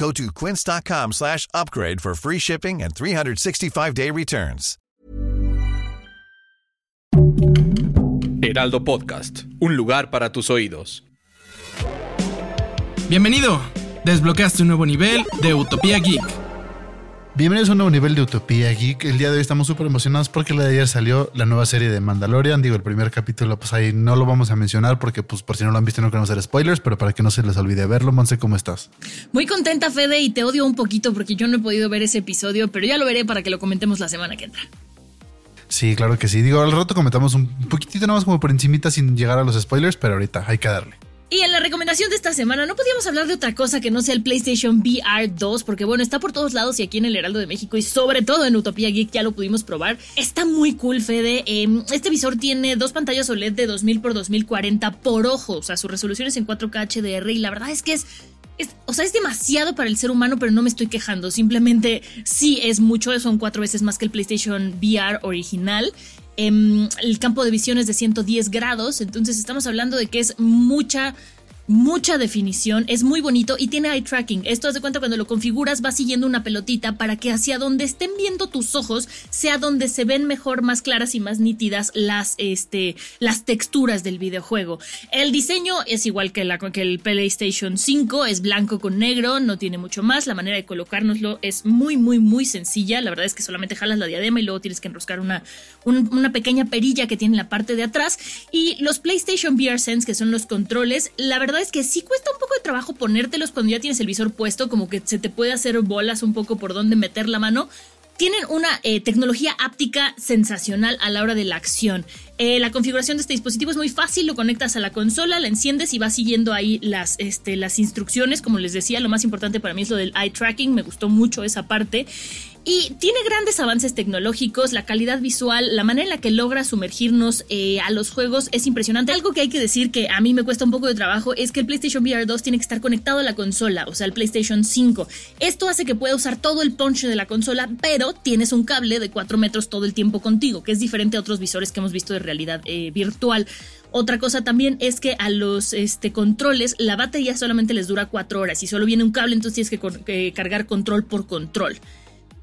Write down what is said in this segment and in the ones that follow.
Go to quince.com slash upgrade for free shipping and 365-day returns. Heraldo Podcast, un lugar para tus oídos. Bienvenido. Desbloqueaste un nuevo nivel de Utopía Geek. Bienvenidos a un nuevo nivel de Utopía Geek. El día de hoy estamos súper emocionados porque el día de ayer salió la nueva serie de Mandalorian. Digo, el primer capítulo, pues ahí no lo vamos a mencionar porque, pues, por si no lo han visto, no queremos hacer spoilers, pero para que no se les olvide verlo, Monse, ¿cómo estás? Muy contenta, Fede, y te odio un poquito porque yo no he podido ver ese episodio, pero ya lo veré para que lo comentemos la semana que entra. Sí, claro que sí. Digo, al rato comentamos un poquitito nada más como por encimita sin llegar a los spoilers, pero ahorita hay que darle. Y en la recomendación de esta semana no podíamos hablar de otra cosa que no sea el PlayStation VR 2, porque bueno, está por todos lados y aquí en el Heraldo de México y sobre todo en Utopía Geek ya lo pudimos probar. Está muy cool, Fede. Eh, este visor tiene dos pantallas OLED de 2000 x 2040 por ojo, o sea, su resolución es en 4K HDR y la verdad es que es es, o sea, es demasiado para el ser humano, pero no me estoy quejando. Simplemente sí es mucho, son cuatro veces más que el PlayStation VR original. Em, el campo de visión es de 110 grados, entonces estamos hablando de que es mucha mucha definición, es muy bonito y tiene eye tracking. Esto haz de cuenta cuando lo configuras va siguiendo una pelotita para que hacia donde estén viendo tus ojos sea donde se ven mejor, más claras y más nítidas las, este, las texturas del videojuego. El diseño es igual que, la, que el PlayStation 5, es blanco con negro, no tiene mucho más. La manera de colocárnoslo es muy, muy, muy sencilla. La verdad es que solamente jalas la diadema y luego tienes que enroscar una, un, una pequeña perilla que tiene en la parte de atrás. Y los PlayStation VR Sense, que son los controles, la verdad es que sí cuesta un poco de trabajo ponértelos cuando ya tienes el visor puesto, como que se te puede hacer bolas un poco por dónde meter la mano. Tienen una eh, tecnología áptica sensacional a la hora de la acción. Eh, la configuración de este dispositivo es muy fácil, lo conectas a la consola, la enciendes y vas siguiendo ahí las, este, las instrucciones. Como les decía, lo más importante para mí es lo del eye tracking, me gustó mucho esa parte. Y tiene grandes avances tecnológicos, la calidad visual, la manera en la que logra sumergirnos eh, a los juegos es impresionante. Algo que hay que decir que a mí me cuesta un poco de trabajo es que el PlayStation VR 2 tiene que estar conectado a la consola, o sea, el PlayStation 5. Esto hace que pueda usar todo el punch de la consola, pero tienes un cable de 4 metros todo el tiempo contigo, que es diferente a otros visores que hemos visto de realidad eh, virtual. Otra cosa también es que a los este, controles la batería solamente les dura 4 horas y solo viene un cable, entonces tienes que, cargar control por control.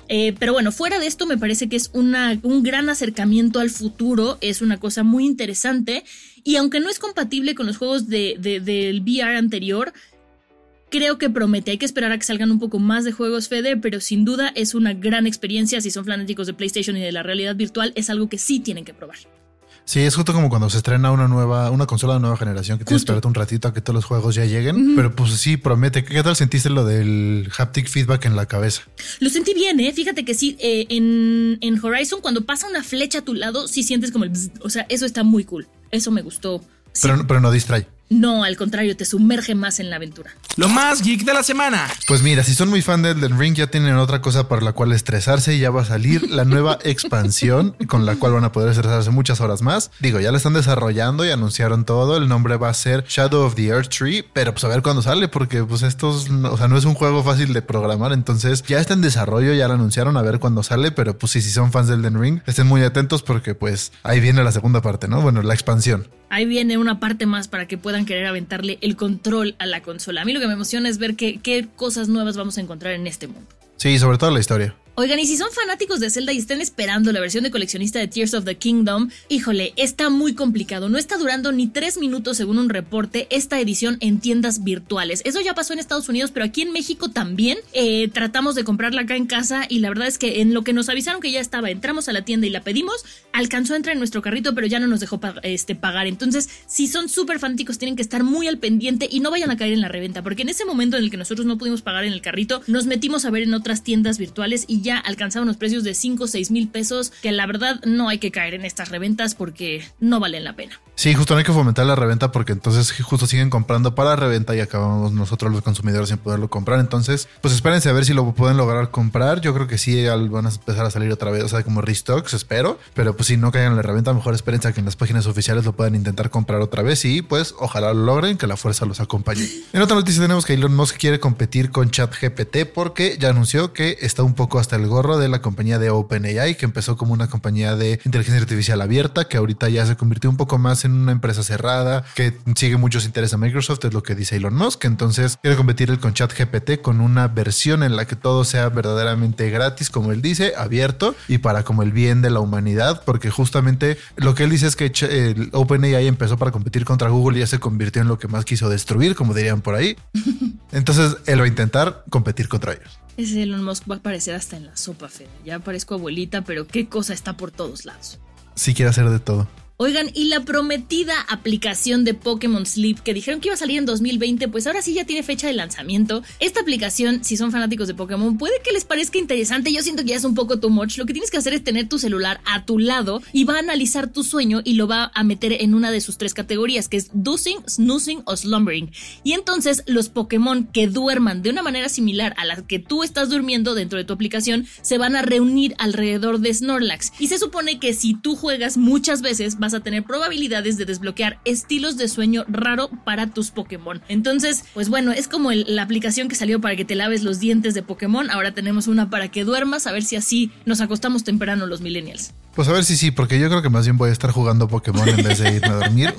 Eh, pero bueno, fuera de esto me parece que es una, un gran acercamiento al futuro, es una cosa muy interesante y aunque no es compatible con los juegos de- del VR anterior, creo que promete. Hay que esperar a que salgan un poco más de juegos Fede, pero sin duda es una gran experiencia. Si son fanáticos de PlayStation y de la realidad virtual, es algo que sí tienen que probar. Sí, es justo como cuando se estrena una nueva, una consola de nueva generación que tienes que esperarte un ratito a que todos los juegos ya lleguen. Pero pues sí, promete. ¿Qué tal sentiste lo del haptic feedback en la cabeza? Lo sentí bien, ¿eh? Fíjate que sí, eh, en, en Horizon, cuando pasa una flecha a tu lado, sí sientes como el. bzz. o sea, eso está muy cool. Eso me gustó. Sí. Pero, pero no distrae. No, al contrario, te sumerge más en la aventura. Lo más geek de la semana. Pues mira, si son muy fan de Elden Ring, ya tienen otra cosa para la cual estresarse y ya va a salir la nueva expansión con la cual van a poder estresarse muchas horas más. Digo, ya la están desarrollando y anunciaron todo. El nombre va a ser Shadow of the Earth Tree, pero pues a ver cuándo sale, porque pues estos, o sea, no es un juego fácil de programar. Entonces ya está en desarrollo, ya lo anunciaron a ver cuándo sale, pero pues sí, si son fans de Elden Ring, estén muy atentos porque pues ahí viene la segunda parte, ¿no? Bueno, la expansión. Ahí viene una parte más para que puedan querer aventarle el control a la consola. A mí lo que me emociona es ver qué, qué cosas nuevas vamos a encontrar en este mundo. Sí, sobre todo la historia. Oigan, y si son fanáticos de Zelda y están esperando la versión de coleccionista de Tears of the Kingdom, híjole, está muy complicado. No está durando ni tres minutos según un reporte esta edición en tiendas virtuales. Eso ya pasó en Estados Unidos, pero aquí en México también. Eh, tratamos de comprarla acá en casa y la verdad es que en lo que nos avisaron que ya estaba, entramos a la tienda y la pedimos, alcanzó a entrar en nuestro carrito, pero ya no nos dejó este, pagar. Entonces, si son súper fanáticos, tienen que estar muy al pendiente y no vayan a caer en la reventa, porque en ese momento en el que nosotros no pudimos pagar en el carrito, nos metimos a ver en otras tiendas virtuales y ya alcanzaban unos precios de 5 o 6 mil pesos, que la verdad no hay que caer en estas reventas porque no valen la pena. Sí, justo no hay que fomentar la reventa porque entonces justo siguen comprando para reventa y acabamos nosotros los consumidores sin poderlo comprar. Entonces, pues espérense a ver si lo pueden lograr comprar. Yo creo que sí van a empezar a salir otra vez, o sea, como restocks, espero. Pero pues si no caigan en la reventa, mejor espérense a que en las páginas oficiales lo puedan intentar comprar otra vez y pues ojalá lo logren, que la fuerza los acompañe. En otra noticia tenemos que Elon Musk quiere competir con ChatGPT porque ya anunció que está un poco hasta el gorro de la compañía de OpenAI, que empezó como una compañía de inteligencia artificial abierta, que ahorita ya se convirtió un poco más en una empresa cerrada, que sigue muchos intereses a Microsoft, es lo que dice Elon Musk. Entonces quiere competir con ChatGPT con una versión en la que todo sea verdaderamente gratis, como él dice, abierto y para como el bien de la humanidad, porque justamente lo que él dice es que el OpenAI empezó para competir contra Google y ya se convirtió en lo que más quiso destruir, como dirían por ahí. Entonces él va a intentar competir contra ellos. Ese Elon Musk va a aparecer hasta en la sopa, Fede. Ya parezco abuelita, pero qué cosa está por todos lados. Sí quiere hacer de todo. Oigan, y la prometida aplicación de Pokémon Sleep que dijeron que iba a salir en 2020, pues ahora sí ya tiene fecha de lanzamiento. Esta aplicación, si son fanáticos de Pokémon, puede que les parezca interesante. Yo siento que ya es un poco too much. Lo que tienes que hacer es tener tu celular a tu lado y va a analizar tu sueño y lo va a meter en una de sus tres categorías, que es dozing, snoozing o slumbering. Y entonces los Pokémon que duerman de una manera similar a la que tú estás durmiendo dentro de tu aplicación se van a reunir alrededor de Snorlax. Y se supone que si tú juegas muchas veces, vas a tener probabilidades de desbloquear estilos de sueño raro para tus Pokémon. Entonces, pues bueno, es como la aplicación que salió para que te laves los dientes de Pokémon. Ahora tenemos una para que duermas, a ver si así nos acostamos temprano los millennials. Pues a ver si sí, porque yo creo que más bien voy a estar jugando Pokémon en vez de irme a dormir.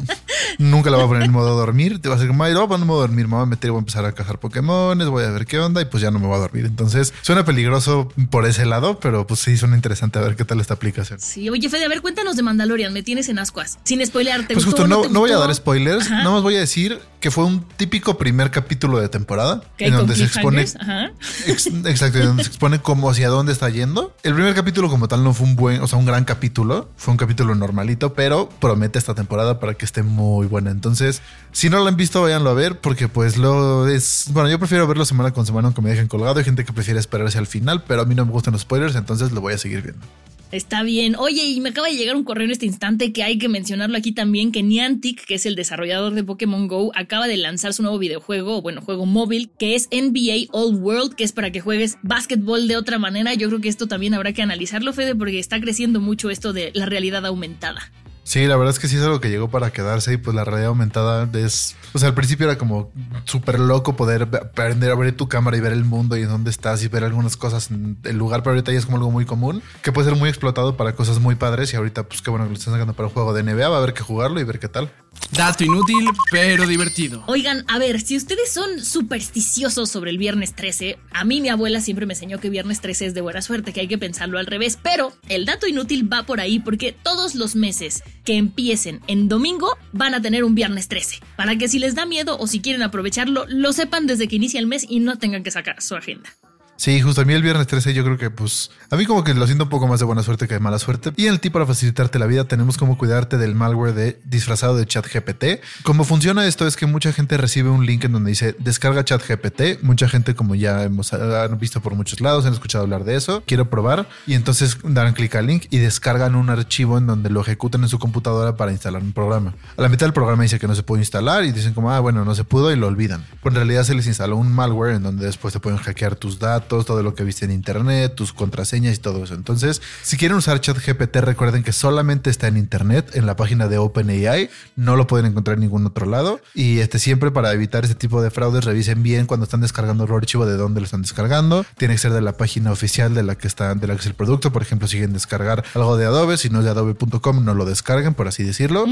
Nunca la voy a poner en modo dormir. Te va a decir, voy a poner en modo dormir, me voy a meter y voy a empezar a cazar Pokémon, voy a ver qué onda y pues ya no me voy a dormir. Entonces suena peligroso por ese lado, pero pues sí suena interesante a ver qué tal esta aplicación. Sí, oye Fede, a ver, cuéntanos de Mandalorian, me tienes en ascuas. Sin spoilearte. Pues justo, no, no, voy a dar spoilers, nada más voy a decir que fue un típico primer capítulo de temporada en donde se expone exacto, en donde se expone como hacia dónde está yendo. El primer capítulo como tal no fue un buen, o sea, un gran capítulo, fue un capítulo normalito, pero promete esta temporada para que esté muy buena. Entonces, si no lo han visto, váyanlo a ver porque pues lo es, bueno, yo prefiero verlo semana con semana aunque me dejen colgado. Hay gente que prefiere esperarse al final, pero a mí no me gustan los spoilers, entonces lo voy a seguir viendo. Está bien. Oye, y me acaba de llegar un correo en este instante que hay que mencionarlo aquí también, que Niantic, que es el desarrollador de Pokémon Go, acaba de lanzar su nuevo videojuego, o bueno, juego móvil, que es NBA All World, que es para que juegues básquetbol de otra manera. Yo creo que esto también habrá que analizarlo, Fede, porque está creciendo mucho esto de la realidad aumentada. Sí, la verdad es que sí es algo que llegó para quedarse y pues la realidad aumentada es, o sea, al principio era como súper loco poder aprender a ver tu cámara y ver el mundo y dónde estás y ver algunas cosas en el lugar, pero ahorita ya es como algo muy común que puede ser muy explotado para cosas muy padres y ahorita pues qué bueno que lo están sacando para un juego de NBA, va a haber que jugarlo y ver qué tal. Dato inútil, pero divertido. Oigan, a ver, si ustedes son supersticiosos sobre el viernes 13, a mí mi abuela siempre me enseñó que viernes 13 es de buena suerte, que hay que pensarlo al revés, pero el dato inútil va por ahí porque todos los meses que empiecen en domingo van a tener un viernes 13, para que si les da miedo o si quieren aprovecharlo, lo sepan desde que inicia el mes y no tengan que sacar su agenda. Sí, justo a mí el viernes 13 yo creo que pues a mí como que lo siento un poco más de buena suerte que de mala suerte. Y en el tip para facilitarte la vida tenemos como cuidarte del malware de disfrazado de ChatGPT. Cómo funciona esto es que mucha gente recibe un link en donde dice descarga ChatGPT. Mucha gente como ya hemos visto por muchos lados, han escuchado hablar de eso, quiero probar y entonces dan clic al link y descargan un archivo en donde lo ejecutan en su computadora para instalar un programa. A la mitad del programa dice que no se puede instalar y dicen como, ah, bueno, no se pudo y lo olvidan. Pero en realidad se les instaló un malware en donde después te pueden hackear tus datos todo lo que viste en internet, tus contraseñas y todo eso. Entonces, si quieren usar ChatGPT, recuerden que solamente está en internet, en la página de OpenAI, no lo pueden encontrar en ningún otro lado. Y este siempre para evitar este tipo de fraudes, revisen bien cuando están descargando el archivo de dónde lo están descargando. Tiene que ser de la página oficial de la que está, de la que es el producto. Por ejemplo, si quieren descargar algo de Adobe, si no es de adobe.com, no lo descarguen, por así decirlo.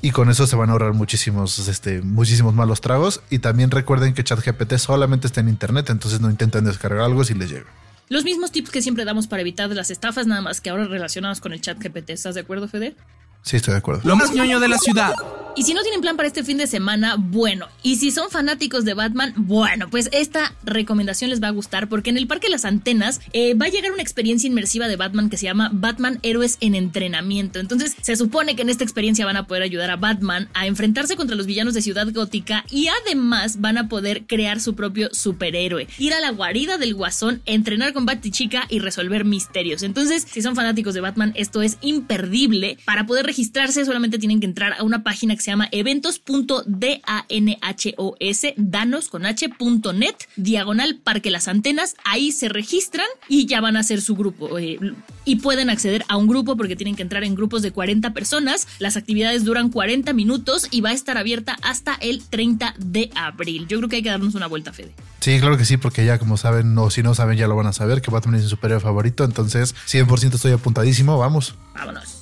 Y con eso se van a ahorrar muchísimos, este, muchísimos malos tragos. Y también recuerden que ChatGPT solamente está en internet, entonces no intenten descargar algo si les llega. Los mismos tips que siempre damos para evitar las estafas, nada más que ahora relacionados con el chat GPT. ¿Estás de acuerdo, Fede? Sí, estoy de acuerdo. Lo más ñoño de la ciudad. Y si no tienen plan para este fin de semana, bueno. Y si son fanáticos de Batman, bueno, pues esta recomendación les va a gustar porque en el Parque Las Antenas eh, va a llegar una experiencia inmersiva de Batman que se llama Batman Héroes en Entrenamiento. Entonces se supone que en esta experiencia van a poder ayudar a Batman a enfrentarse contra los villanos de Ciudad Gótica y además van a poder crear su propio superhéroe. Ir a la guarida del guasón, entrenar con Batichica y resolver misterios. Entonces, si son fanáticos de Batman, esto es imperdible. Para poder registrarse solamente tienen que entrar a una página se llama eventos.danhos, danos con h.net, diagonal Parque Las Antenas. Ahí se registran y ya van a hacer su grupo. Eh, y pueden acceder a un grupo porque tienen que entrar en grupos de 40 personas. Las actividades duran 40 minutos y va a estar abierta hasta el 30 de abril. Yo creo que hay que darnos una vuelta, Fede. Sí, claro que sí, porque ya como saben, o si no saben, ya lo van a saber, que Batman es su superhéroe favorito. Entonces, 100% estoy apuntadísimo. Vamos. Vámonos.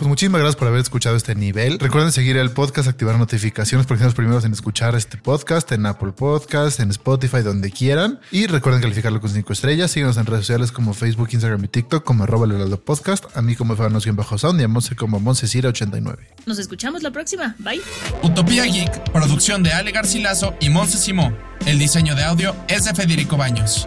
Pues muchísimas gracias por haber escuchado este nivel. Recuerden seguir el podcast, activar notificaciones porque son los primeros en escuchar este podcast en Apple Podcast, en Spotify, donde quieran. Y recuerden calificarlo con cinco estrellas. Síguenos en redes sociales como Facebook, Instagram y TikTok como arroba el podcast. A mí como Fabanos bajo sound y a Monse como Monsesira89. Nos escuchamos la próxima. Bye. Utopía Geek, producción de Ale Garcilaso y Monse Simó. El diseño de audio es de Federico Baños.